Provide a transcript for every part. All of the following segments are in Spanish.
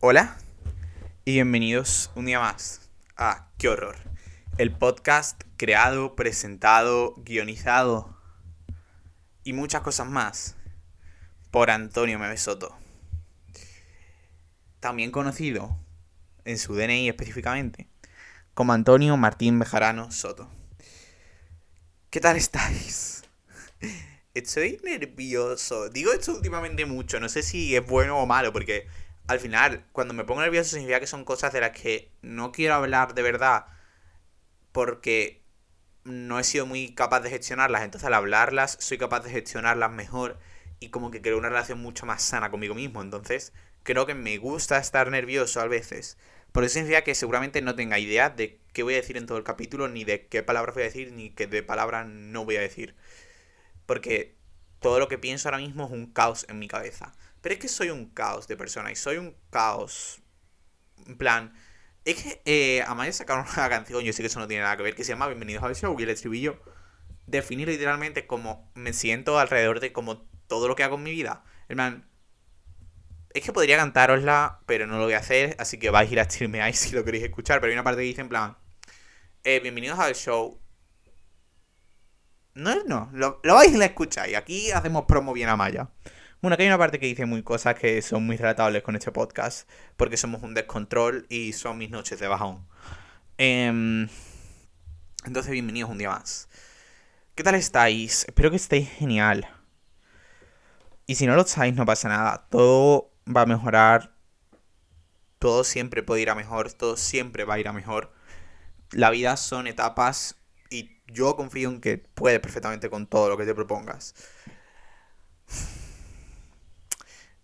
Hola y bienvenidos un día más a Qué horror, el podcast creado, presentado, guionizado y muchas cosas más por Antonio Mebesoto. También conocido en su DNI específicamente como Antonio Martín Bejarano Soto. ¿Qué tal estáis? Estoy nervioso. Digo esto últimamente mucho, no sé si es bueno o malo, porque al final, cuando me pongo nervioso significa que son cosas de las que no quiero hablar de verdad porque no he sido muy capaz de gestionarlas. Entonces al hablarlas soy capaz de gestionarlas mejor y como que creo una relación mucho más sana conmigo mismo. Entonces creo que me gusta estar nervioso a veces. Por eso significa que seguramente no tenga idea de qué voy a decir en todo el capítulo, ni de qué palabras voy a decir, ni qué de palabras no voy a decir. Porque todo lo que pienso ahora mismo es un caos en mi cabeza. Pero es que soy un caos de persona y soy un caos. En plan. Es que eh, Amaya sacaron una canción, yo sé que eso no tiene nada que ver, que se llama Bienvenidos al show y el estribillo define literalmente como me siento alrededor de como todo lo que hago en mi vida. Plan, es que podría cantárosla, pero no lo voy a hacer, así que vais a ir a streamear si lo queréis escuchar. Pero hay una parte que dice en plan, eh, bienvenidos al show. No, no, lo, lo vais a escuchar y aquí hacemos promo bien a Maya. Bueno, aquí hay una parte que dice muy cosas que son muy relatables con este podcast, porque somos un descontrol y son mis noches de bajón. Em, entonces, bienvenidos un día más. ¿Qué tal estáis? Espero que estéis genial. Y si no lo estáis, no pasa nada. Todo va a mejorar. Todo siempre puede ir a mejor. Todo siempre va a ir a mejor. La vida son etapas y yo confío en que puedes perfectamente con todo lo que te propongas.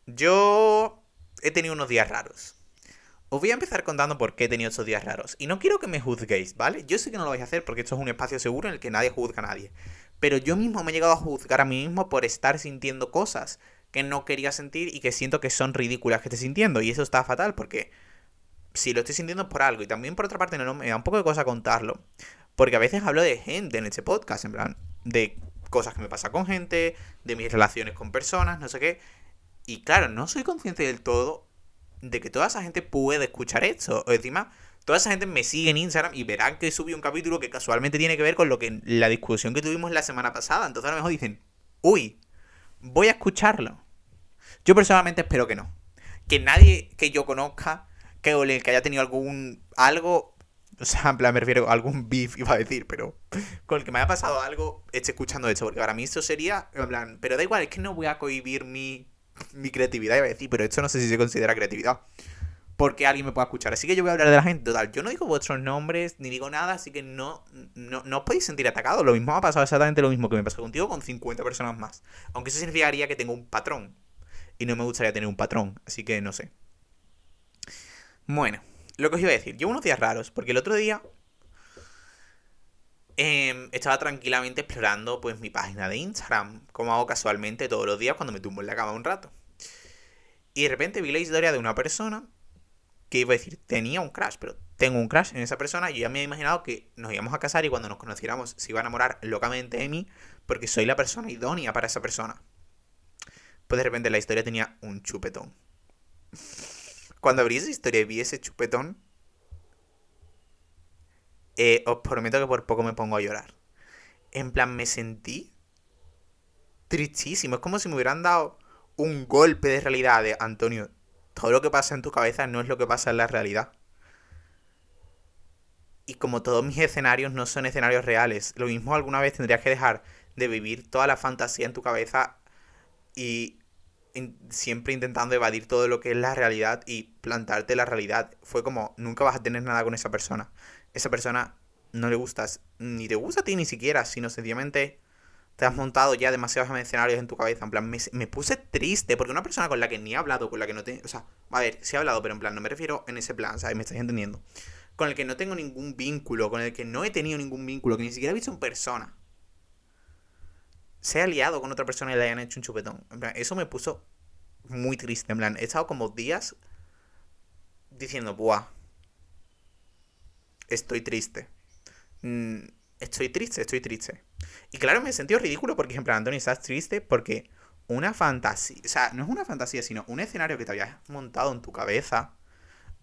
Yo he tenido unos días raros. Os voy a empezar contando por qué he tenido esos días raros. Y no quiero que me juzguéis, ¿vale? Yo sé que no lo vais a hacer porque esto es un espacio seguro en el que nadie juzga a nadie. Pero yo mismo me he llegado a juzgar a mí mismo por estar sintiendo cosas que no quería sentir y que siento que son ridículas que esté sintiendo. Y eso está fatal porque si lo estoy sintiendo por algo. Y también por otra parte no, me da un poco de cosa contarlo. Porque a veces hablo de gente en este podcast, en plan, de cosas que me pasa con gente, de mis relaciones con personas, no sé qué. Y claro, no soy consciente del todo de que toda esa gente puede escuchar esto. O encima, toda esa gente me sigue en Instagram y verán que subí un capítulo que casualmente tiene que ver con lo que la discusión que tuvimos la semana pasada. Entonces a lo mejor dicen, uy, voy a escucharlo. Yo personalmente espero que no. Que nadie que yo conozca, que, que haya tenido algún algo, o sea, en plan me refiero a algún beef, iba a decir, pero con el que me haya pasado algo, esté escuchando esto. Porque para mí esto sería, en plan, pero da igual, es que no voy a cohibir mi mi creatividad, iba a decir, pero esto no sé si se considera creatividad. Porque alguien me pueda escuchar. Así que yo voy a hablar de la gente. Total, yo no digo vuestros nombres ni digo nada, así que no, no, no os podéis sentir atacados. Lo mismo me ha pasado exactamente lo mismo que me pasó contigo con 50 personas más. Aunque eso significaría que tengo un patrón. Y no me gustaría tener un patrón. Así que no sé. Bueno, lo que os iba a decir. Llevo unos días raros. Porque el otro día Em, estaba tranquilamente explorando pues mi página de Instagram, como hago casualmente todos los días cuando me tumbo en la cama un rato. Y de repente vi la historia de una persona que iba a decir, tenía un crash, pero tengo un crash en esa persona. Yo ya me había imaginado que nos íbamos a casar y cuando nos conociéramos se iba a enamorar locamente de mí porque soy la persona idónea para esa persona. Pues de repente la historia tenía un chupetón. Cuando abrí esa historia y vi ese chupetón, eh, os prometo que por poco me pongo a llorar. En plan, me sentí tristísimo. Es como si me hubieran dado un golpe de realidad Antonio. Todo lo que pasa en tu cabeza no es lo que pasa en la realidad. Y como todos mis escenarios no son escenarios reales, lo mismo alguna vez tendrías que dejar de vivir toda la fantasía en tu cabeza y siempre intentando evadir todo lo que es la realidad y plantarte la realidad. Fue como, nunca vas a tener nada con esa persona esa persona no le gustas, ni te gusta a ti ni siquiera, sino sencillamente te has montado ya demasiados escenarios en tu cabeza. En plan, me, puse triste porque una persona con la que ni he hablado, con la que no tengo. O sea, a ver, sí he hablado, pero en plan, no me refiero en ese plan, ¿sabes? Me estáis entendiendo. Con el que no tengo ningún vínculo, con el que no he tenido ningún vínculo, que ni siquiera he visto en persona. Se ha aliado con otra persona y le hayan hecho un chupetón. En plan, eso me puso muy triste. En plan, he estado como días diciendo, buah, estoy triste. Mm, estoy triste, estoy triste. Y claro, me he sentido ridículo porque, en plan, Antonio, estás triste porque una fantasía, o sea, no es una fantasía, sino un escenario que te habías montado en tu cabeza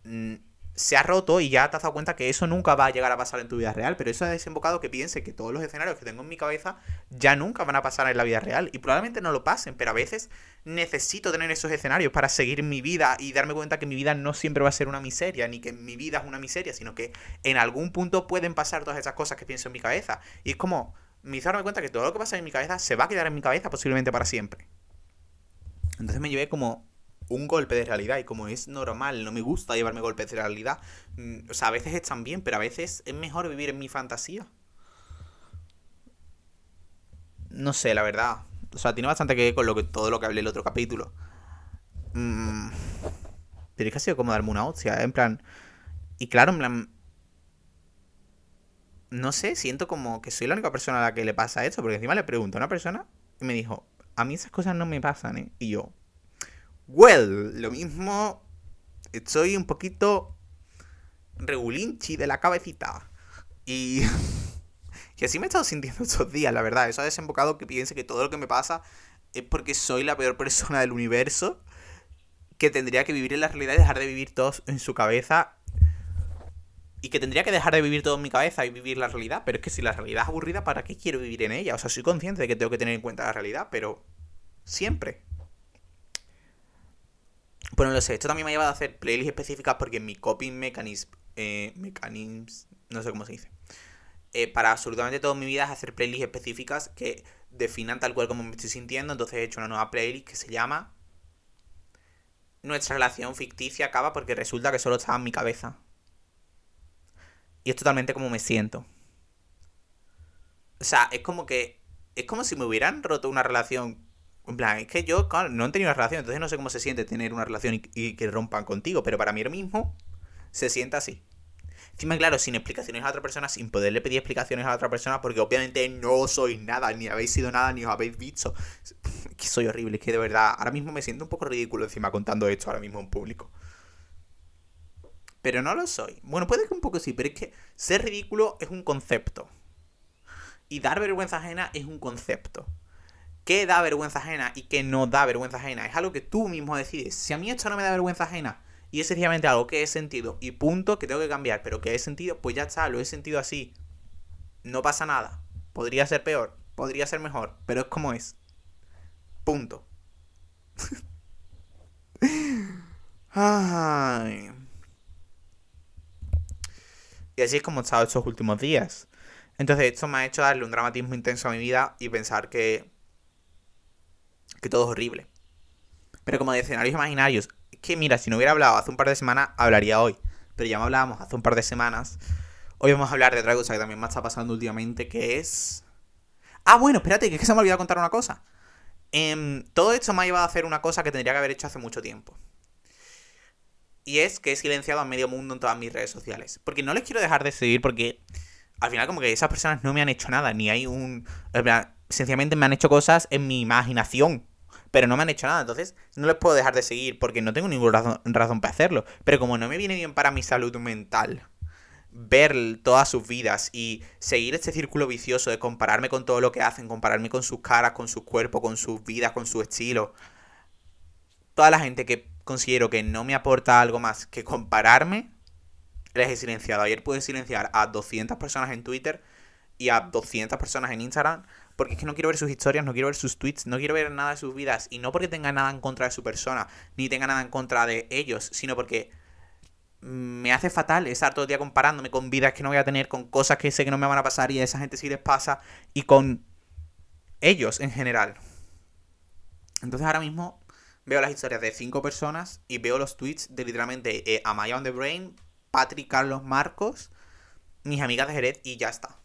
mm, se ha roto y ya te has dado cuenta que eso nunca va a llegar a pasar en tu vida real, pero eso ha desembocado que piense que todos los escenarios que tengo en mi cabeza ya nunca van a pasar en la vida real y probablemente no lo pasen, pero a veces necesito tener esos escenarios para seguir mi vida y darme cuenta que mi vida no siempre va a ser una miseria, ni que mi vida es una miseria, sino que en algún punto pueden pasar todas esas cosas que pienso en mi cabeza. Y es como, me hizo darme cuenta que todo lo que pasa en mi cabeza se va a quedar en mi cabeza posiblemente para siempre. Entonces me llevé como un golpe de realidad y como es normal, no me gusta llevarme golpes de realidad. Mm, o sea, a veces están bien, pero a veces es mejor vivir en mi fantasía. No sé, la verdad. O sea, tiene bastante que ver con lo que, todo lo que hablé el otro capítulo. Mm, pero es que ha sido como darme una hostia, en plan... Y claro, en plan... No sé, siento como que soy la única persona a la que le pasa esto, porque encima le pregunto a una persona y me dijo, a mí esas cosas no me pasan, ¿eh? Y yo, well, lo mismo, estoy un poquito regulinchi de la cabecita. Y... y así me he estado sintiendo estos días, la verdad. Eso ha desembocado que piense que todo lo que me pasa es porque soy la peor persona del universo. Que tendría que vivir en la realidad y dejar de vivir todos en su cabeza. Y que tendría que dejar de vivir todo en mi cabeza y vivir la realidad. Pero es que si la realidad es aburrida, ¿para qué quiero vivir en ella? O sea, soy consciente de que tengo que tener en cuenta la realidad, pero siempre. Bueno, lo sé, esto también me ha llevado a hacer playlists específicas porque mi coping mechanism, eh, mechanisms, no sé cómo se dice, eh, para absolutamente toda mi vida es hacer playlists específicas que definan tal cual como me estoy sintiendo. Entonces he hecho una nueva playlist que se llama Nuestra relación ficticia acaba porque resulta que solo estaba en mi cabeza. Y es totalmente como me siento. O sea, es como que. Es como si me hubieran roto una relación en plan, es que yo, claro, no he tenido una relación, entonces no sé cómo se siente tener una relación y, que rompan contigo, pero para mí ahora mismo se siente así. Encima, claro, sin explicaciones a otra persona, sin poderle pedir explicaciones a otra persona, porque obviamente no sois nada, ni habéis sido nada, ni os habéis visto. que soy horrible, es que de verdad, ahora mismo me siento un poco ridículo encima contando esto ahora mismo en público. Pero no lo soy. Bueno, puede que un poco sí, pero es que ser ridículo es un concepto. Y dar vergüenza ajena es un concepto qué da vergüenza ajena y qué no da vergüenza ajena. Es algo que tú mismo decides. Si a mí esto no me da vergüenza ajena y es sencillamente algo que he sentido y punto que tengo que cambiar, pero que he sentido, pues ya está, lo he sentido así. No pasa nada. Podría ser peor, podría ser mejor, pero es como es. Punto. Ay. Y así es como he estado estos últimos días. Entonces esto me ha hecho darle un dramatismo intenso a mi vida y pensar que que todo es horrible. Pero como de escenarios imaginarios, es que mira, si no hubiera hablado hace un par de semanas, hablaría hoy. Pero ya me hablábamos hace un par de semanas. Hoy vamos a hablar de otra cosa que también me está pasando últimamente, que es... Ah, bueno, espérate, que es que se me ha olvidado contar una cosa. Em, todo esto me ha llevado a hacer una cosa que tendría que haber hecho hace mucho tiempo. Y es que he silenciado a medio mundo en todas mis redes sociales. Porque no les quiero dejar de seguir porque al final como que esas personas no me han hecho nada. Ni hay un... Sencillamente me han hecho cosas en mi imaginación pero no me han hecho nada. Entonces, no les puedo dejar de seguir porque no tengo ninguna razón, para hacerlo. Pero como no me viene bien para mi salud mental ver todas sus vidas y seguir este círculo vicioso de compararme con todo lo que hacen, compararme con sus caras, con su cuerpo, con sus vidas, con su estilo. Toda la gente que considero que no me aporta algo más que compararme, les he silenciado. Ayer pude silenciar a 200 personas en Twitter y a 200 personas en Instagram porque es que no quiero ver sus historias, no quiero ver sus tweets, no quiero ver nada de sus vidas. Y no porque tenga nada en contra de su persona, ni tenga nada en contra de ellos, sino porque me hace fatal estar todo el día comparándome con vidas que no voy a tener, con cosas que sé que no me van a pasar y a esa gente sí les pasa, y con ellos en general. Entonces ahora mismo veo las historias de cinco personas y veo los tweets de literalmente eh, Amaya on the Brain, Patrick Carlos Marcos, mis amigas de Jerez y ya está.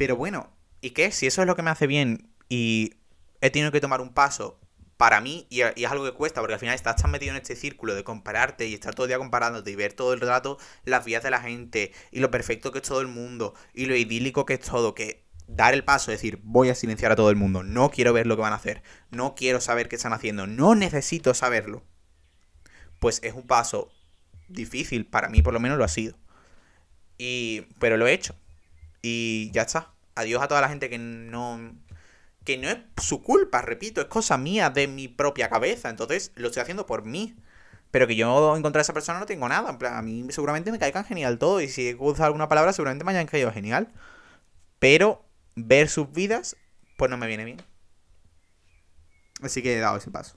Pero bueno, ¿y qué? Si eso es lo que me hace bien y he tenido que tomar un paso para mí, y, es algo que cuesta, porque al final estás tan metido en este círculo de compararte y estar todo el día comparándote y ver todo el rato las vidas de la gente y lo perfecto que es todo el mundo y lo idílico que es todo, que dar el paso, decir, voy a silenciar a todo el mundo, no quiero ver lo que van a hacer, no quiero saber qué están haciendo, no necesito saberlo. Pues es un paso difícil, para mí por lo menos lo ha sido. Y, pero lo he hecho. Y ya está. Adiós a toda la gente que no. Que no es su culpa, repito, es cosa mía de mi propia cabeza. Entonces lo estoy haciendo por mí. pero que yo encontrar a esa persona no tengo nada. En plan, a mí seguramente me caigan genial todo. Y si he usado alguna palabra, seguramente me hayan caído genial. Pero ver sus vidas, pues no me viene bien. Así que he dado ese paso.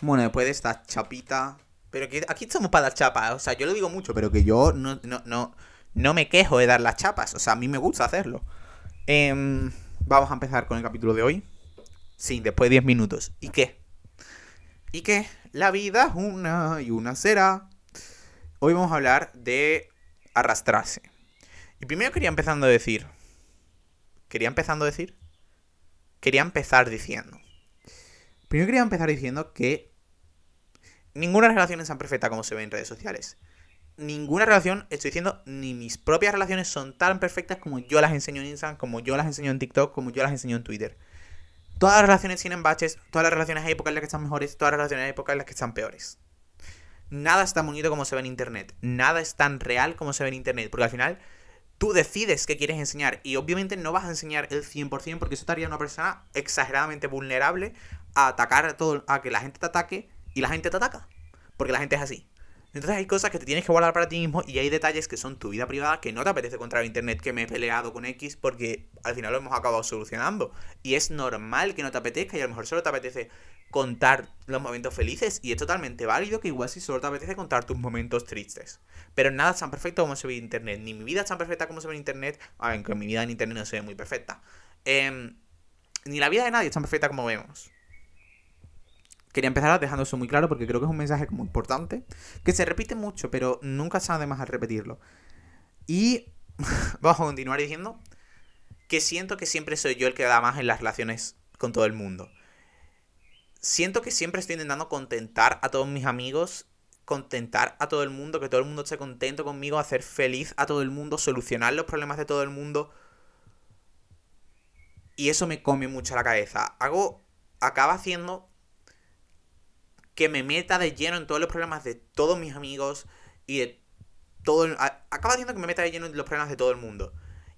Bueno, después de esta chapita. Pero que aquí estamos para dar chapas. O sea, yo lo digo mucho, pero que yo no, no, no me quejo de dar las chapas. O sea, a mí me gusta hacerlo. Em, vamos a empezar con el capítulo de hoy. Sí, después de 10 minutos. ¿Y qué? ¿Y qué? La vida es una y una será. Hoy vamos a hablar de arrastrarse. Y primero quería empezando a decir. Quería empezando a decir. Quería empezar diciendo. Primero quería empezar diciendo que ninguna relación es tan perfecta como se ve en redes sociales. Ninguna relación, estoy diciendo, ni mis propias relaciones son tan perfectas como yo las enseño en Instagram, como yo las enseño en TikTok, como yo las enseño en Twitter. Todas las relaciones tienen baches, todas las relaciones hay épocas en las que están mejores, todas las relaciones hay épocas en las que están peores. Nada es tan bonito como se ve en internet, nada es tan real como se ve en internet, porque al final tú decides qué quieres enseñar y obviamente no vas a enseñar el 100% porque eso te haría una persona exageradamente vulnerable a atacar a todo, a que la gente te ataque y la gente te ataca, porque la gente es así. Entonces hay cosas que te tienes que guardar para ti mismo y hay detalles que son tu vida privada que no te apetece contar en internet que me he peleado con X porque al final lo hemos acabado solucionando. Y es normal que no te apetezca y a lo mejor solo te apetece contar los momentos felices y es totalmente válido que igual si solo te apetece contar tus momentos tristes. Pero nada es tan perfecto como se ve en internet, ni mi vida es tan perfecta como se ve en internet, aunque mi vida en internet no se ve muy perfecta. Em, ni la vida de nadie es tan perfecta como vemos quería empezar dejando eso muy claro porque creo que es un mensaje muy importante, que se repite mucho, pero nunca sabe más al repetirlo. Y vamos a continuar diciendo que siento que siempre soy yo el que da más en las relaciones con todo el mundo. Siento que siempre estoy intentando contentar a todos mis amigos, contentar a todo el mundo, que todo el mundo esté contento conmigo, hacer feliz a todo el mundo, solucionar los problemas de todo el mundo. Y eso me come mucho la cabeza. Hago, acaba haciendo que me meta de lleno en todos los problemas de todos mis amigos y de todo acaba haciendo que me meta de lleno en los problemas de todo el mundo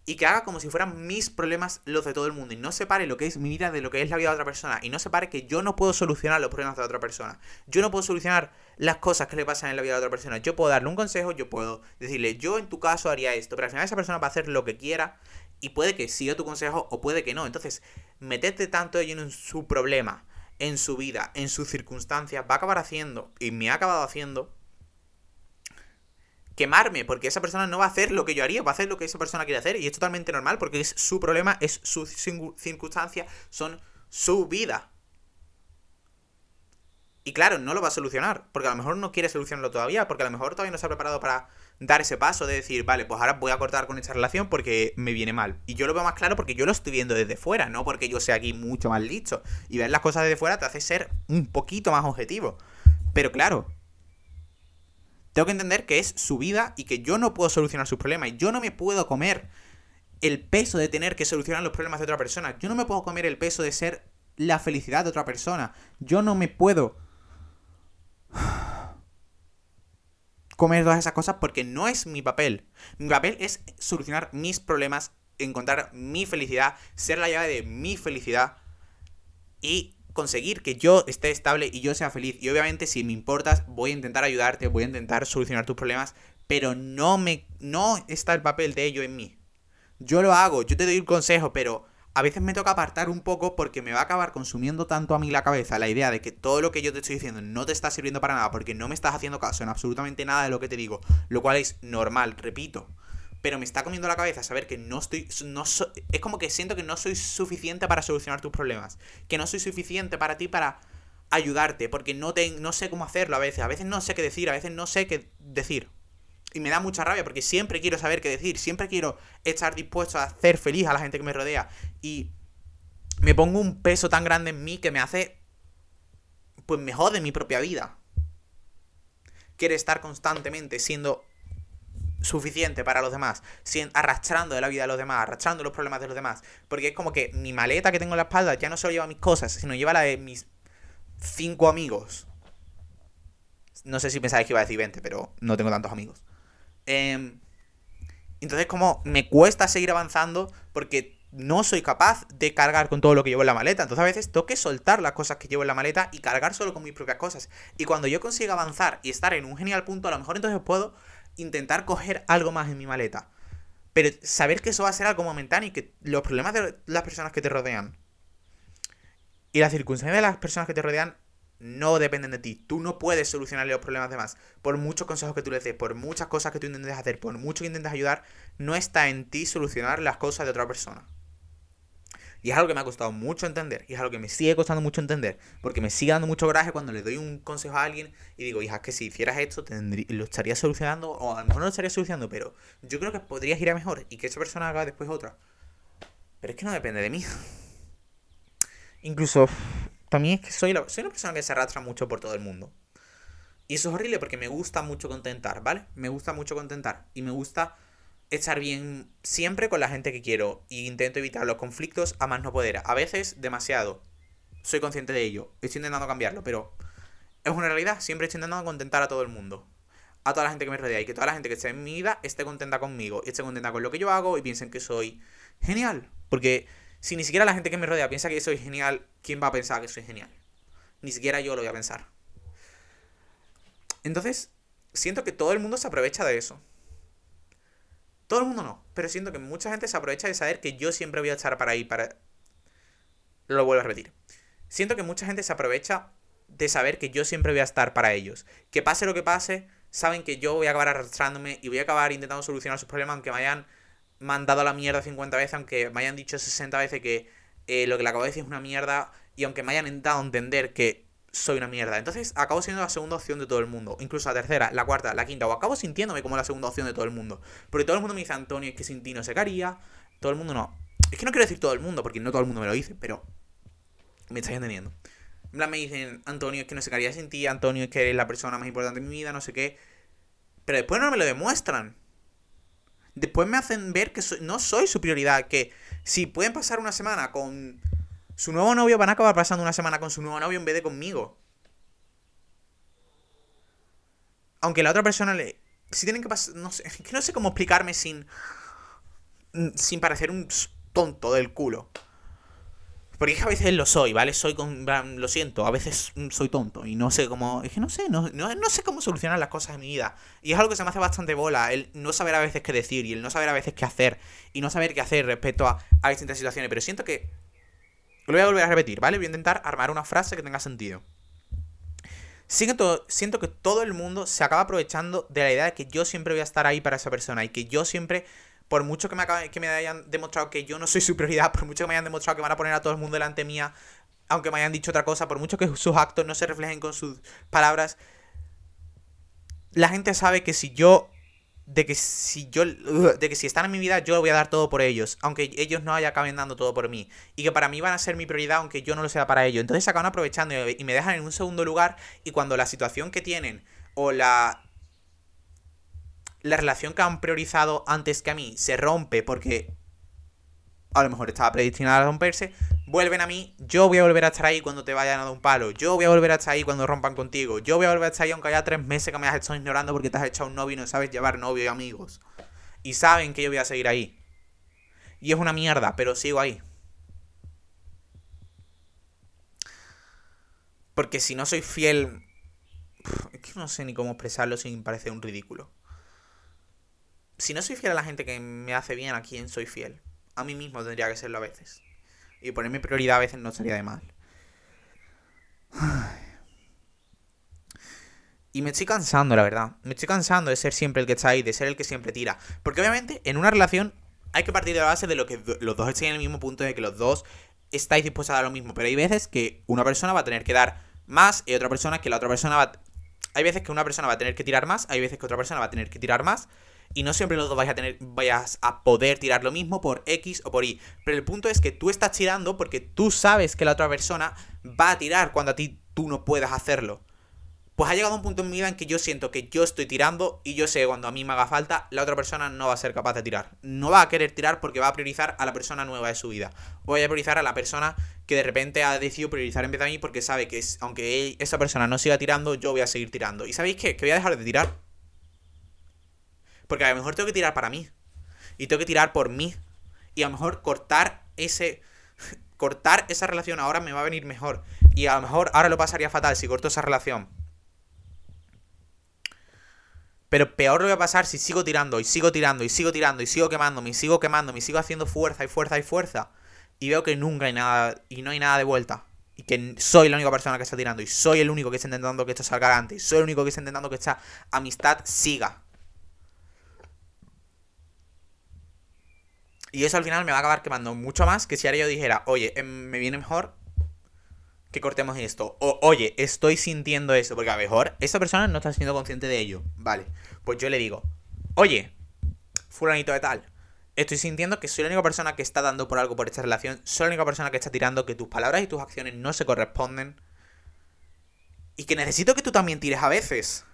y que haga como si fueran mis problemas los de todo el mundo y no separe lo que es mi vida de lo que es la vida de otra persona y no separe que yo no puedo solucionar los problemas de otra persona. Yo no puedo solucionar las cosas que le pasan en la vida de otra persona. Yo puedo darle un consejo, yo puedo decirle, yo en tu caso haría esto, pero al final esa persona va a hacer lo que quiera y puede que siga tu consejo o puede que no. Entonces, meterte tanto de lleno en su problema en su vida, en sus circunstancias, va a acabar haciendo, y me ha acabado haciendo, quemarme, porque esa persona no va a hacer lo que yo haría, va a hacer lo que esa persona quiere hacer, y es totalmente normal, porque es su problema, es su circunstancia, son su vida. Y claro, no lo va a solucionar, porque a lo mejor no quiere solucionarlo todavía, porque a lo mejor todavía no se ha preparado para dar ese paso de decir, vale, pues ahora voy a cortar con esta relación porque me viene mal. Y yo lo veo más claro porque yo lo estoy viendo desde fuera, no porque yo sea aquí mucho más listo. Y ver las cosas desde fuera te hace ser un poquito más objetivo. Pero claro, tengo que entender que es su vida y que yo no puedo solucionar sus problemas. Y yo no me puedo comer el peso de tener que solucionar los problemas de otra persona. Yo no me puedo comer el peso de ser la felicidad de otra persona. Yo no me puedo comer todas esas cosas porque no es mi papel. Mi papel es solucionar mis problemas, encontrar mi felicidad, ser la llave de mi felicidad y conseguir que yo esté estable y yo sea feliz. Y obviamente si me importas, voy a intentar ayudarte, voy a intentar solucionar tus problemas, pero no me no está el papel de ello en mí. Yo lo hago, yo te doy un consejo, pero a veces me toca apartar un poco porque me va a acabar consumiendo tanto a mí la cabeza la idea de que todo lo que yo te estoy diciendo no te está sirviendo para nada porque no me estás haciendo caso en absolutamente nada de lo que te digo, lo cual es normal, repito. Pero me está comiendo la cabeza saber que no estoy. No es como que siento que no soy suficiente para solucionar tus problemas. Que no soy suficiente para ti para ayudarte. Porque no, te, no sé cómo hacerlo a veces. A veces no sé qué decir. A veces no sé qué decir. Y me da mucha rabia porque siempre quiero saber qué decir, siempre quiero estar dispuesto a hacer feliz a la gente que me rodea. Y me pongo un peso tan grande en mí que me hace... Pues me jode mi propia vida. Quiere estar constantemente siendo suficiente para los demás, arrastrando de la vida de los demás, arrastrando los problemas de los demás. Porque es como que mi maleta que tengo en la espalda ya no solo lleva mis cosas, sino lleva la de mis cinco amigos. No sé si pensáis que iba a decir 20, pero no tengo tantos amigos. Em, entonces como me cuesta seguir avanzando porque no soy capaz de cargar con todo lo que llevo en la maleta. Entonces a veces tengo que soltar las cosas que llevo en la maleta y cargar solo con mis propias cosas. Y cuando yo consiga avanzar y estar en un genial punto, a lo mejor entonces puedo intentar coger algo más en mi maleta. Pero saber que eso va a ser algo momentáneo y que los problemas de las personas que te rodean y las circunstancias de las personas que te rodean no dependen de ti. Tú no puedes solucionarle los problemas de más. Por muchos consejos que tú le des, por muchas cosas que tú intentes hacer, por mucho que intentes ayudar, no está en ti solucionar las cosas de otra persona. Y es algo que me ha costado mucho entender. Y es algo que me sigue costando mucho entender. Porque me sigue dando mucho coraje cuando le doy un consejo a alguien y digo, hija, que si hicieras esto, lo estarías solucionando. O a lo mejor no lo estarías solucionando, pero yo creo que podrías ir a mejor y que esa persona haga después otra. Pero es que no depende de mí. Incluso, también es que soy, soy una persona que se arrastra mucho por todo el mundo. Y eso es horrible porque me gusta mucho contentar, ¿vale? Me gusta mucho contentar. Y me gusta estar bien siempre con la gente que quiero y intento evitar los conflictos a más no poder. A veces demasiado. Soy consciente de ello. Estoy intentando cambiarlo, pero es una realidad. Siempre estoy intentando contentar a todo el mundo. A toda la gente que me rodea y que toda la gente que esté en mi vida esté contenta conmigo y esté contenta con lo que yo hago y piensen que soy genial. Porque si ni siquiera la gente que me rodea piensa que soy genial, ¿quién va a pensar que soy genial? Ni siquiera yo lo voy a pensar. Entonces, siento que todo el mundo se aprovecha de eso. Todo el mundo no, pero siento que mucha gente se aprovecha de saber que yo siempre voy a estar para ahí, para... Lo vuelvo a repetir. Siento que mucha gente se aprovecha de saber que yo siempre voy a estar para ellos. Que pase lo que pase, saben que yo voy a acabar arrastrándome y voy a acabar intentando solucionar sus problemas, aunque me hayan mandado la mierda 50 veces, aunque me hayan dicho 60 veces que eh, lo que le acabo de decir es una mierda, y aunque me hayan intentado entender que soy una mierda. Entonces acabo siendo la segunda opción de todo el mundo. Incluso la tercera, la cuarta, la quinta. O acabo sintiéndome como la segunda opción de todo el mundo. Porque todo el mundo me dice, Antonio, es que sin ti no se caría. Todo el mundo no. Es que no quiero decir todo el mundo, porque no todo el mundo me lo dice, pero me estáis entendiendo. En plan me dicen, Antonio, es que no se caería sin ti, Antonio, es que eres la persona más importante de mi vida, no sé qué. Pero después no me lo demuestran. Después me hacen ver que no soy su prioridad, que si pueden pasar una semana con su nuevo novio van a acabar pasando una semana con su nuevo novio en vez de conmigo. Aunque la otra persona le... Si tienen que pasar... No sé, que no sé cómo explicarme sin... Sin parecer un tonto del culo. Porque es que a veces lo soy, ¿vale? Soy con... Lo siento, a veces soy tonto y no sé cómo... Es que no sé, no, no, no, sé cómo solucionar las cosas en mi vida. Y es algo que se me hace bastante bola, el no saber a veces qué decir y el no saber a veces qué hacer y no saber qué hacer respecto a, a distintas situaciones. Pero siento que lo voy a volver a repetir, ¿vale? Voy a intentar armar una frase que tenga sentido. Siento, siento que todo el mundo se acaba aprovechando de la idea de que yo siempre voy a estar ahí para esa persona y que yo siempre, por mucho que me, que me hayan demostrado que yo no soy su prioridad, por mucho que me hayan demostrado que van a poner a todo el mundo delante mía, aunque me hayan dicho otra cosa, por mucho que sus actos no se reflejen con sus palabras, la gente sabe que si yo de que si yo de que si están en mi vida yo voy a dar todo por ellos aunque ellos no haya acaben dando todo por mí y que para mí van a ser mi prioridad aunque yo no lo sea para ellos. Entonces se acaban aprovechando y me dejan en un segundo lugar y cuando la situación que tienen o la la relación que han priorizado antes que a mí se rompe porque a lo mejor estaba predestinada a romperse, vuelven a mí, yo voy a volver a estar ahí cuando te vayan a dar un palo, yo voy a volver a estar ahí cuando rompan contigo, yo voy a volver a estar ahí aunque haya tres meses que me has estado ignorando porque te has echado un novio y no sabes llevar novio y amigos. Y saben que yo voy a seguir ahí. Y es una mierda, pero sigo ahí. Porque si no soy fiel... Es que no sé ni cómo expresarlo sin parecer un ridículo. Si no soy fiel a la gente que me hace bien, ¿a quién soy fiel? a mí mismo tendría que serlo a veces. Y ponerme prioridad a veces no sería de mal. Y me estoy cansando, la verdad. Me estoy cansando de ser siempre el que está ahí, de ser el que siempre tira. Porque obviamente en una relación hay que partir de la base de lo que los dos estén en el mismo punto, de que los dos estáis dispuestos a dar lo mismo. Pero hay veces que una persona va a tener que dar más y otra persona que la otra persona va... Hay veces que una persona va a tener que tirar más, hay veces que otra persona va a tener que tirar más y no siempre los dos vais a tener, vayas a poder tirar lo mismo por X o por Y. Pero el punto es que tú estás tirando porque tú sabes que la otra persona va a tirar cuando a ti tú no puedas hacerlo. Pues ha llegado un punto en mi vida en que yo siento que yo estoy tirando y yo sé que cuando a mí me haga falta, la otra persona no va a ser capaz de tirar. No va a querer tirar porque va a priorizar a la persona nueva de su vida. Voy a priorizar a la persona que de repente ha decidido priorizar en vez de mí porque sabe que aunque esa persona no siga tirando, yo voy a seguir tirando. ¿Y sabéis qué? Que voy a dejar de tirar. Porque a lo mejor tengo que tirar para mí. Y tengo que tirar por mí. Y a lo mejor cortar ese... Cortar esa relación ahora me va a venir mejor. Y a lo mejor ahora lo pasaría fatal si corto esa relación. Pero peor lo voy a pasar si sigo tirando y sigo tirando y sigo tirando y sigo quemándome y sigo quemándome y sigo haciendo fuerza y fuerza y fuerza. Y veo que nunca hay nada y no hay nada de vuelta. Y que soy la única persona que está tirando. Y soy el único que está intentando que esto salga adelante. Y soy el único que está intentando que esta amistad siga. Y eso al final me va a acabar quemando mucho más que si ahora yo dijera, oye, em, me viene mejor que cortemos esto. O, oye, estoy sintiendo eso. Porque a lo mejor esa persona no está siendo consciente de ello. Vale. Pues yo le digo, oye, fulanito de tal. Estoy sintiendo que soy la única persona que está dando por algo por esta relación. Soy la única persona que está tirando, que tus palabras y tus acciones no se corresponden. Y que necesito que tú también tires a veces.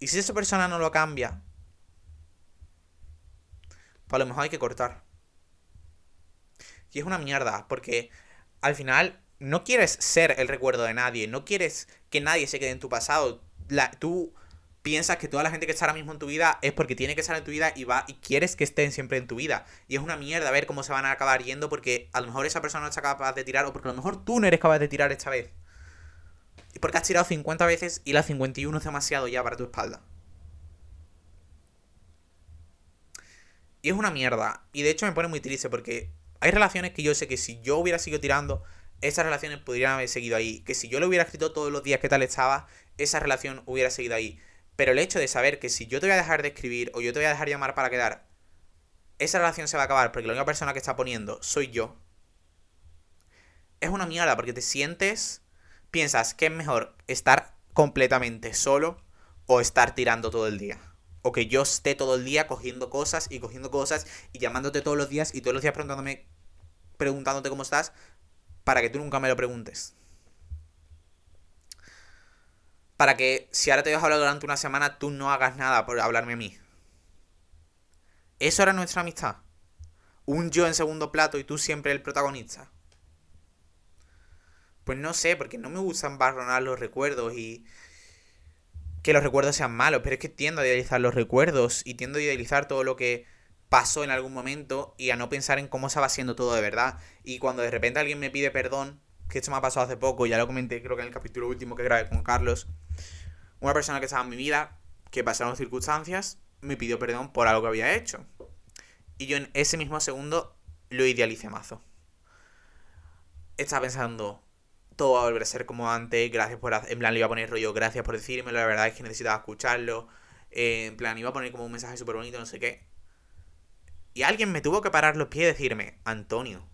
Y si esa persona no lo cambia, a lo mejor hay que cortar. Y es una mierda, porque al final no quieres ser el recuerdo de nadie, no quieres que nadie se quede en tu pasado. La, tú piensas que toda la gente que está ahora mismo en tu vida es porque tiene que estar en tu vida y va y quieres que estén siempre en tu vida. Y es una mierda ver cómo se van a acabar yendo porque a lo mejor esa persona no está capaz de tirar o porque a lo mejor tú no eres capaz de tirar esta vez. Y porque has tirado 50 veces y la 51 es demasiado ya para tu espalda. Y es una mierda. Y de hecho me pone muy triste porque hay relaciones que yo sé que si yo hubiera seguido tirando, esas relaciones podrían haber seguido ahí. Que si yo le hubiera escrito todos los días que tal estaba, esa relación hubiera seguido ahí. Pero el hecho de saber que si yo te voy a dejar de escribir o yo te voy a dejar llamar para quedar, esa relación se va a acabar porque la única persona que está poniendo soy yo. Es una mierda porque te sientes, piensas que es mejor estar completamente solo o estar tirando todo el día o que yo esté todo el día cogiendo cosas y cogiendo cosas y llamándote todos los días y todos los días preguntándome, preguntándote cómo estás para que tú nunca me lo preguntes. Para que si ahora te dejo hablar durante una semana, tú no hagas nada por hablarme a mí. Eso era nuestra amistad. Un yo en segundo plato y tú siempre el protagonista. Pues no sé, porque no me gustan barronar los recuerdos y que los recuerdos sean malos, pero es que tiendo a idealizar los recuerdos y tiendo a idealizar todo lo que pasó en algún momento y a no pensar en cómo estaba siendo todo de verdad. Y cuando de repente alguien me pide perdón, que esto me ha pasado hace poco, ya lo comenté creo que en el capítulo último que grabé con Carlos, una persona que estaba en mi vida, que pasaron circunstancias, me pidió perdón por algo que había hecho. Y yo en ese mismo segundo lo idealicé mazo. Estaba pensando, todo va a volver a ser como antes, gracias por... En plan, le iba a poner rollo, gracias por decírmelo, la verdad es que necesitaba escucharlo. Eh, en plan, iba a poner como un mensaje súper bonito, no sé qué. Y alguien me tuvo que parar los pies y decirme, Antonio,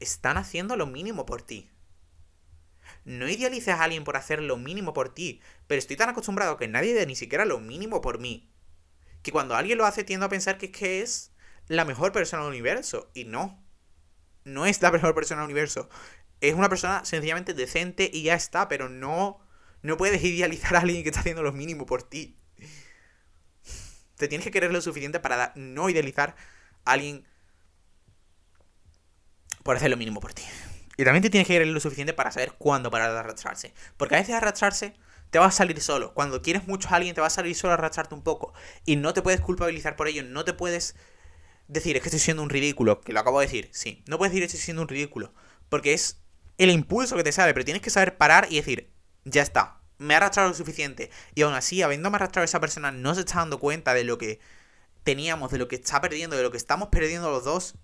están haciendo lo mínimo por ti. No idealices a alguien por hacer lo mínimo por ti, pero estoy tan acostumbrado que nadie dé ni siquiera lo mínimo por mí. Que cuando alguien lo hace tiendo a pensar que es que es la mejor persona del universo. Y no. No es la mejor persona del universo es una persona sencillamente decente y ya está, pero no, no puedes idealizar a alguien que está haciendo lo mínimo por ti. Te tienes que querer lo suficiente para no idealizar a alguien por hacer lo mínimo por ti. Y también te tienes que querer lo suficiente para saber cuándo parar de arrastrarse. Porque a veces arrastrarse te va a salir solo. Cuando quieres mucho a alguien te va a salir solo a arrastrarte un poco. Y no te puedes culpabilizar por ello. No te puedes decir, es que estoy siendo un ridículo. Que lo acabo de decir. Sí, no puedes decir, estoy siendo un ridículo. Porque es el impulso que te sale, pero tienes que saber parar y decir, ya está, me ha arrastrado lo suficiente. Y aún así, habiéndome arrastrado esa persona, no se está dando cuenta de lo que teníamos, de lo que está perdiendo, de lo que estamos perdiendo los dos,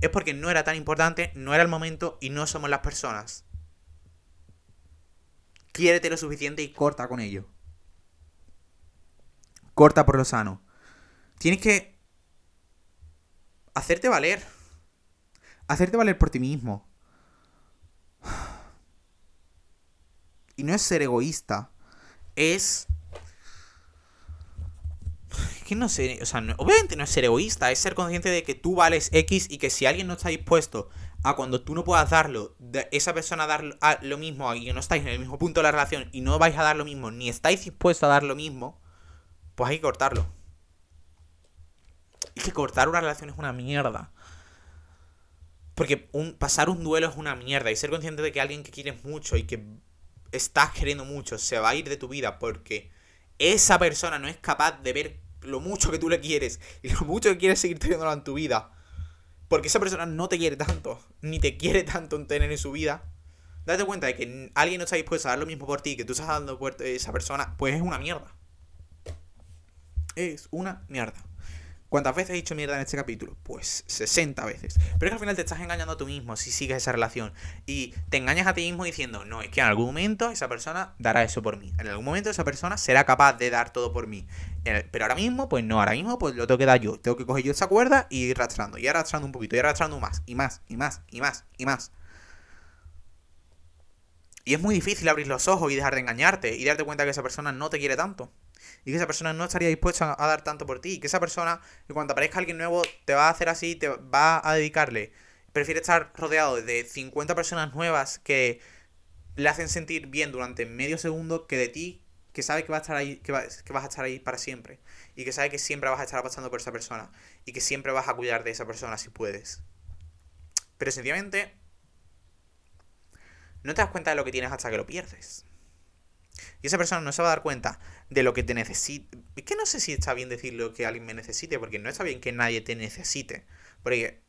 es porque no era tan importante, no era el momento y no somos las personas. Quiérete lo suficiente y corta con ello. Corta por lo sano. Tienes que hacerte valer. Hacerte valer por ti mismo. Y no es ser egoísta. Es. Que no sé, o sea, obviamente no es ser egoísta, es ser consciente de que tú vales X y que si alguien no está dispuesto a cuando tú no puedas darlo, esa persona dar lo mismo y no estáis en el mismo punto de la relación y no vais a dar lo mismo, ni estáis dispuestos a dar lo mismo, pues hay que cortarlo. Y que cortar una relación es una mierda. Porque un, pasar un duelo es una mierda y ser consciente de que alguien que quieres mucho y que estás queriendo mucho se va a ir de tu vida porque esa persona no es capaz de ver lo mucho que tú le quieres y lo mucho que quieres seguir teniéndolo en tu vida, porque esa persona no te quiere tanto, ni te quiere tanto en tener en su vida, date cuenta de que alguien no está dispuesto a dar lo mismo por ti que tú estás dando por esa persona, pues es una mierda. Es una mierda. ¿Cuántas veces he dicho mierda en este capítulo? Pues 60 veces. Pero es que al final te estás engañando a tú mismo si sigues esa relación. Y te engañas a ti mismo diciendo, no, es que en algún momento esa persona dará eso por mí. En algún momento esa persona será capaz de dar todo por mí. Pero ahora mismo, pues no, ahora mismo pues lo tengo que dar yo. Tengo que coger yo esa cuerda y ir arrastrando. Y arrastrando un poquito, y arrastrando más, y más, y más, y más, y más. Y es muy difícil abrir los ojos y dejar de engañarte y darte cuenta que esa persona no te quiere tanto y que esa persona no estaría dispuesta a dar tanto por ti y que esa persona, cuando aparezca alguien nuevo, te va a hacer así, te va a dedicarle. Prefiere estar rodeado de 50 personas nuevas que le hacen sentir bien durante medio segundo que de ti, que sabe que, va a estar ahí, que, que vas a estar ahí para siempre. Y que sabe que siempre vas a estar pasando por esa persona. Y que siempre vas a cuidar de esa persona si puedes. Pero sencillamente, no te das cuenta de lo que tienes hasta que lo pierdes. Y esa persona no se va a dar cuenta de lo que te necesita. Es que no sé si está bien decirlo que alguien me necesite, porque no está bien que nadie te necesite. Porque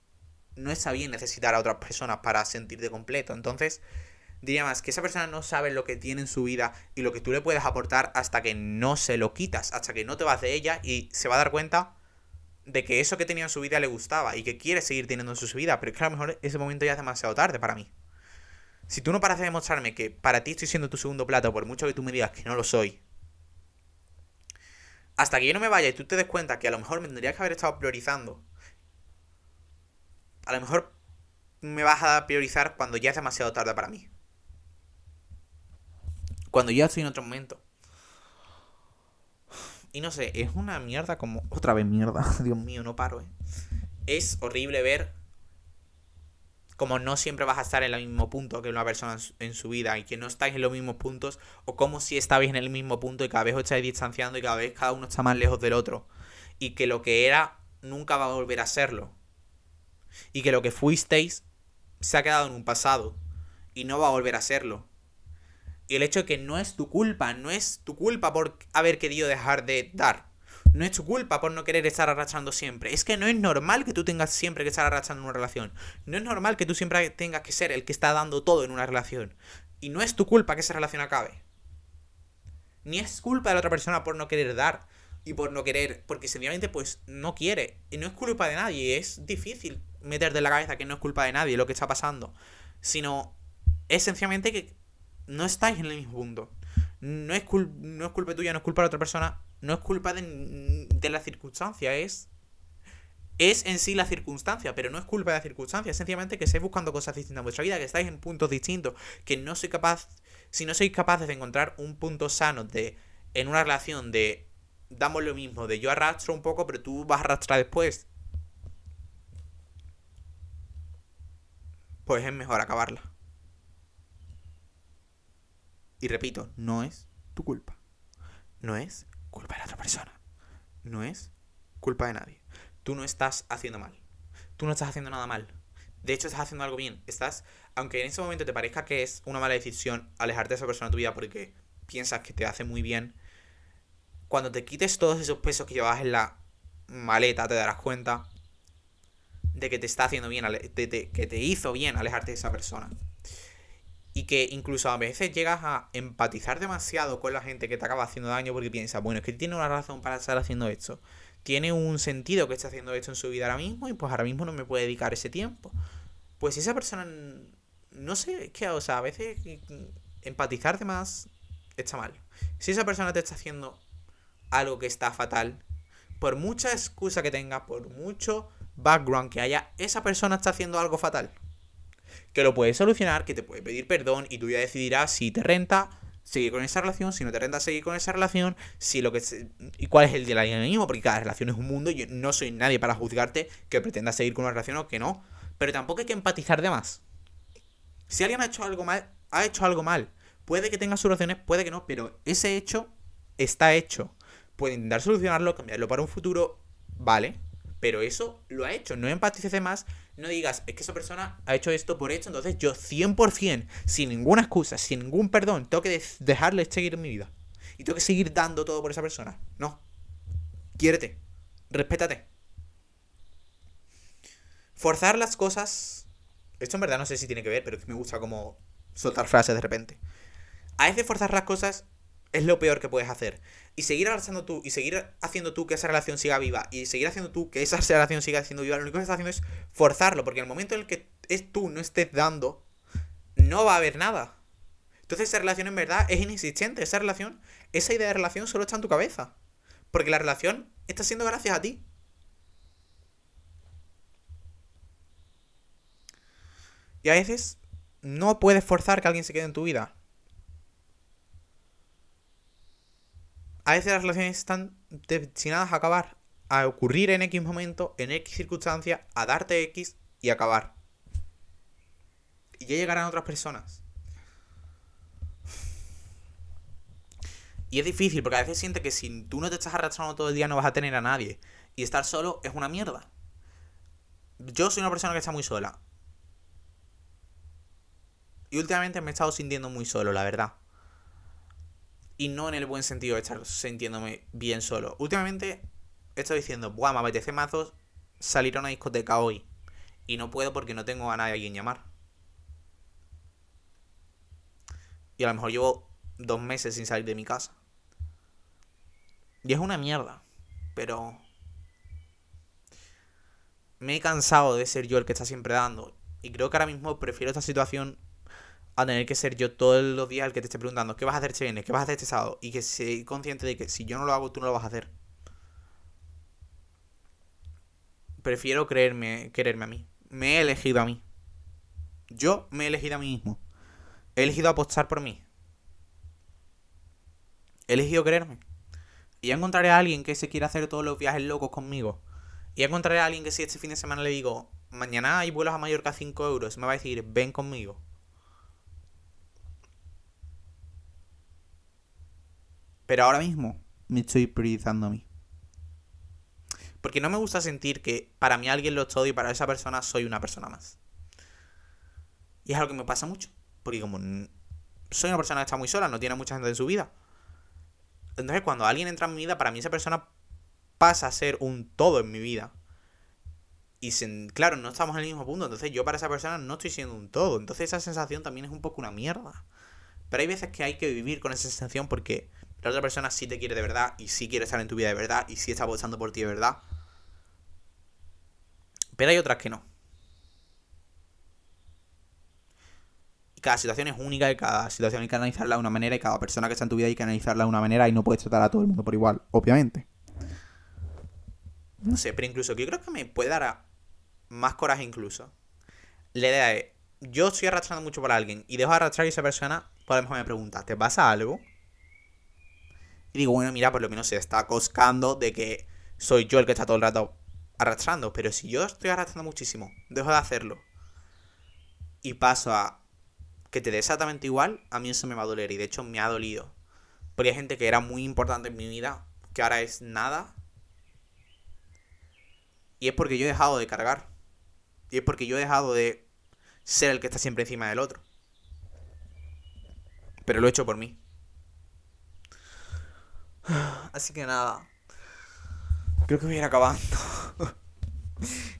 no está bien necesitar a otras personas para sentirte completo. Entonces, diría más que esa persona no sabe lo que tiene en su vida y lo que tú le puedes aportar hasta que no se lo quitas, hasta que no te vas de ella y se va a dar cuenta de que eso que tenía en su vida le gustaba y que quiere seguir teniendo en su vida, pero es que a lo mejor ese momento ya es demasiado tarde para mí. Si tú no paras de demostrarme que para ti estoy siendo tu segundo plato, por mucho que tú me digas que no lo soy, hasta que yo no me vaya y tú te des cuenta que a lo mejor me tendrías que haber estado priorizando, a lo mejor me vas a priorizar cuando ya es demasiado tarde para mí. Cuando ya estoy en otro momento. Y no sé, es una mierda como... Otra vez mierda. Dios mío, no paro, eh. Es horrible ver como no siempre vas a estar en el mismo punto que una persona en su vida y que no estáis en los mismos puntos, o como si estabais en el mismo punto y cada vez os estáis distanciando y cada vez cada uno está más lejos del otro. Y que lo que era nunca va a volver a serlo. Y que lo que fuisteis se ha quedado en un pasado y no va a volver a serlo. Y el hecho de que no es tu culpa, no es tu culpa por haber querido dejar de dar. No es tu culpa por no querer estar arrastrando siempre. Es que no es normal que tú tengas siempre que estar arrastrando una relación. No es normal que tú siempre tengas que ser el que está dando todo en una relación. Y no es tu culpa que esa relación acabe. Ni es culpa de la otra persona por no querer dar y por no querer, porque sencillamente pues no quiere. Y no es culpa de nadie, es difícil meterte en la cabeza que no es culpa de nadie lo que está pasando. Sino es sencillamente que no estáis en el mismo punto. No es, no es culpa tuya, no es culpa de otra persona, no es culpa de, la circunstancia, es es en sí la circunstancia, pero no es culpa de la circunstancia, es sencillamente que estáis buscando cosas distintas en vuestra vida, que estáis en puntos distintos, que no soy capaz, si no sois capaces de encontrar un punto sano de en una relación de damos lo mismo, de yo arrastro un poco, pero tú vas a arrastrar después, pues es mejor acabarla. Y repito, no es tu culpa. No es culpa de la otra persona. No es culpa de nadie. Tú no estás haciendo mal. Tú no estás haciendo nada mal. De hecho, estás haciendo algo bien. Estás, aunque en ese momento te parezca que es una mala decisión alejarte de esa persona de tu vida porque piensas que te hace muy bien, cuando te quites todos esos pesos que llevabas en la maleta, te darás cuenta de que te está haciendo bien, de, que te hizo bien alejarte de esa persona y que incluso a veces llegas a empatizar demasiado con la gente que te acaba haciendo daño porque piensas, bueno, es que tiene una razón para estar haciendo esto. Tiene un sentido que está haciendo esto en su vida ahora mismo y pues ahora mismo no me puede dedicar ese tiempo. Pues si esa persona, no sé, es que, o sea, a veces empatizar de más está mal. Si esa persona te está haciendo algo que está fatal, por mucha excusa que tenga, por mucho background que haya, esa persona está haciendo algo fatal que lo puedes solucionar, que te puede pedir perdón y tú ya decidirás si te renta seguir con esa relación, si no te renta seguir con esa relación, si lo que y cuál es el del mismo, porque cada relación es un mundo, yo no soy nadie para juzgarte que pretendas seguir con una relación o que no, pero tampoco hay que empatizar de más. Si alguien ha hecho algo mal, ha hecho algo mal. Puede que tenga soluciones, puede que no, pero ese hecho está hecho. Puede intentar solucionarlo, cambiarlo para un futuro, vale, pero eso lo ha hecho. No empatices de más, no digas, es que esa persona ha hecho esto por hecho, entonces yo 100%, sin ninguna excusa, sin ningún perdón, tengo que dejarle seguir mi vida. Y tengo que seguir dando todo por esa persona. No. Quiérete. Respétate. Forzar las cosas. Esto en verdad no sé si tiene que ver, pero me gusta como soltar frases de repente. A veces forzar las cosas es lo peor que puedes hacer. Y seguir arrastrando tú, y seguir haciendo tú que esa relación siga viva, y seguir haciendo tú que esa relación siga siendo viva, lo único que estás haciendo es forzarlo, porque en el momento en el que es tú no estés dando, no va a haber nada. Entonces esa relación en verdad es inexistente. Esa relación, esa idea de relación solo está en tu cabeza. Porque la relación está siendo gracias a ti. Y a veces no puedes forzar que alguien se quede en tu vida. A veces las relaciones están destinadas a acabar, a ocurrir en X momento, en X circunstancia, a darte X y acabar. Y ya llegarán otras personas. Y es difícil porque a veces sientes que si tú no te estás arrastrando todo el día no vas a tener a nadie. Y estar solo es una mierda. Yo soy una persona que está muy sola. Y últimamente me he estado sintiendo muy solo, la verdad. Y no en el buen sentido de estar sintiéndome bien solo. Últimamente he estado diciendo, buah, me apetece mazos salir a una discoteca hoy. Y no puedo porque no tengo a nadie a quien llamar. Y a lo mejor llevo dos meses sin salir de mi casa. Y es una mierda. Pero... Me he cansado de ser yo el que está siempre dando. Y creo que ahora mismo prefiero esta situación a tener que ser yo todos los días el que te esté preguntando qué vas a hacer este viernes, qué vas a hacer este sábado. Y que sea consciente de que si yo no lo hago, tú no lo vas a hacer. Prefiero creerme, quererme a mí. Me he elegido a mí. Yo me he elegido a mí mismo. He elegido apostar por mí. He elegido quererme. Y encontraré a alguien que se quiera hacer todos los viajes locos conmigo. Y encontraré a alguien que si este fin de semana le digo, mañana hay vuelos a Mallorca a 5 euros, me va a decir, ven conmigo. Pero ahora mismo me estoy priorizando a mí. Porque no me gusta sentir que para mí alguien lo es todo y para esa persona soy una persona más. Y es algo que me pasa mucho. Porque como soy una persona que está muy sola, no tiene mucha gente en su vida. Entonces cuando alguien entra en mi vida, para mí esa persona pasa a ser un todo en mi vida. Y claro, no estamos en el mismo punto. Entonces yo para esa persona no estoy siendo un todo. Entonces esa sensación también es un poco una mierda. Pero hay veces que hay que vivir con esa sensación porque la otra persona sí te quiere de verdad y sí quiere estar en tu vida de verdad y sí está apostando por ti de verdad. Pero hay otras que no. Y cada situación es única y cada situación hay que analizarla de una manera y cada persona que está en tu vida hay que analizarla de una manera y no puedes tratar a todo el mundo por igual, obviamente. No sé, pero incluso yo creo que me puede dar más coraje incluso. La idea es, yo estoy arrastrando mucho por alguien y dejo de arrastrar y esa persona, por lo mejor me pregunta, ¿te pasa algo? Y digo, bueno, mira, por lo menos se está coscando de que soy yo el que está todo el rato arrastrando. Pero si yo estoy arrastrando muchísimo, dejo de hacerlo y paso a que te dé exactamente igual, a mí eso me va a doler. Y de hecho me ha dolido. Porque hay gente que era muy importante en mi vida, que ahora es nada. Y es porque yo he dejado de cargar. Y es porque yo he dejado de ser el que está siempre encima del otro. Pero lo he hecho por mí. Así que nada. Creo que voy a ir acabando.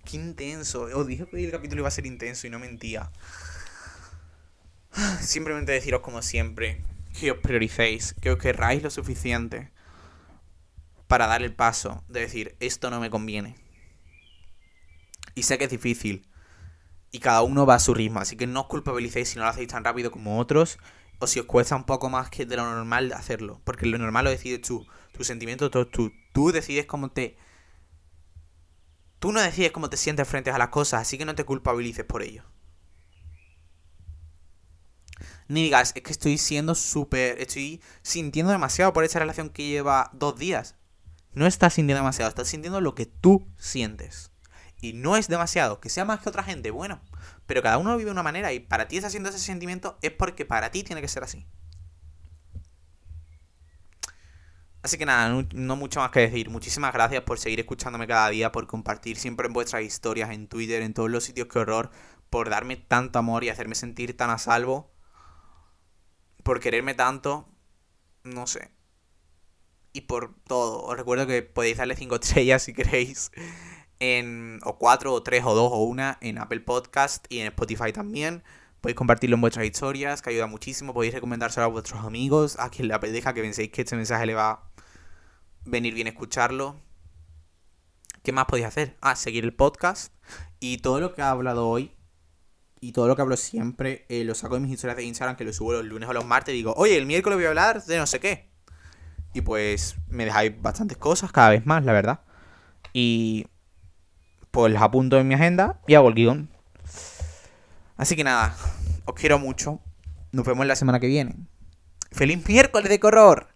Qué intenso. Os dije que el capítulo iba a ser intenso y no mentía. Simplemente deciros como siempre que os prioricéis, que os querráis lo suficiente para dar el paso de decir esto no me conviene. Y sé que es difícil. Y cada uno va a su ritmo. Así que no os culpabilicéis si no lo hacéis tan rápido como otros o si os cuesta un poco más que de lo normal hacerlo. Porque lo normal lo decides tú. Tus sentimientos, tú, tú, tú decides cómo te... Tú no decides cómo te sientes frente a las cosas, así que no te culpabilices por ello. Ni digas, es que estoy siendo súper... Estoy sintiendo demasiado por esa relación que lleva dos días. No estás sintiendo demasiado, estás sintiendo lo que tú sientes. Y no es demasiado. Que sea más que otra gente, bueno. Pero cada uno vive de una manera y para ti está haciendo ese sentimiento es porque para ti tiene que ser así. Así que nada, no, mucho más que decir. Muchísimas gracias por seguir escuchándome cada día, por compartir siempre en vuestras historias, en Twitter, en todos los sitios que horror, por darme tanto amor y hacerme sentir tan a salvo, por quererme tanto, no sé. y por todo. Os recuerdo que podéis darle 5 estrellas si queréis. En, o 4, o 3, o 2, o 1 en Apple Podcast y en Spotify también. Podéis compartirlo en vuestras historias, que ayuda muchísimo. Podéis recomendárselo a vuestros amigos, a quien le apetezca, que penséis que este mensaje le va a venir bien escucharlo. ¿Qué más podéis hacer? Ah, seguir el podcast. Y todo lo que he hablado hoy y todo lo que hablo siempre eh, lo saco de mis historias de Instagram, que lo subo los lunes o los martes. Digo, oye, el miércoles voy a hablar de no sé qué. Y pues me dejáis bastantes cosas, cada vez más, la verdad. Y pues las apunto en mi agenda y hago el guion. Así que nada, os quiero mucho. Nos vemos la semana que viene. ¡Feliz miércoles de correr!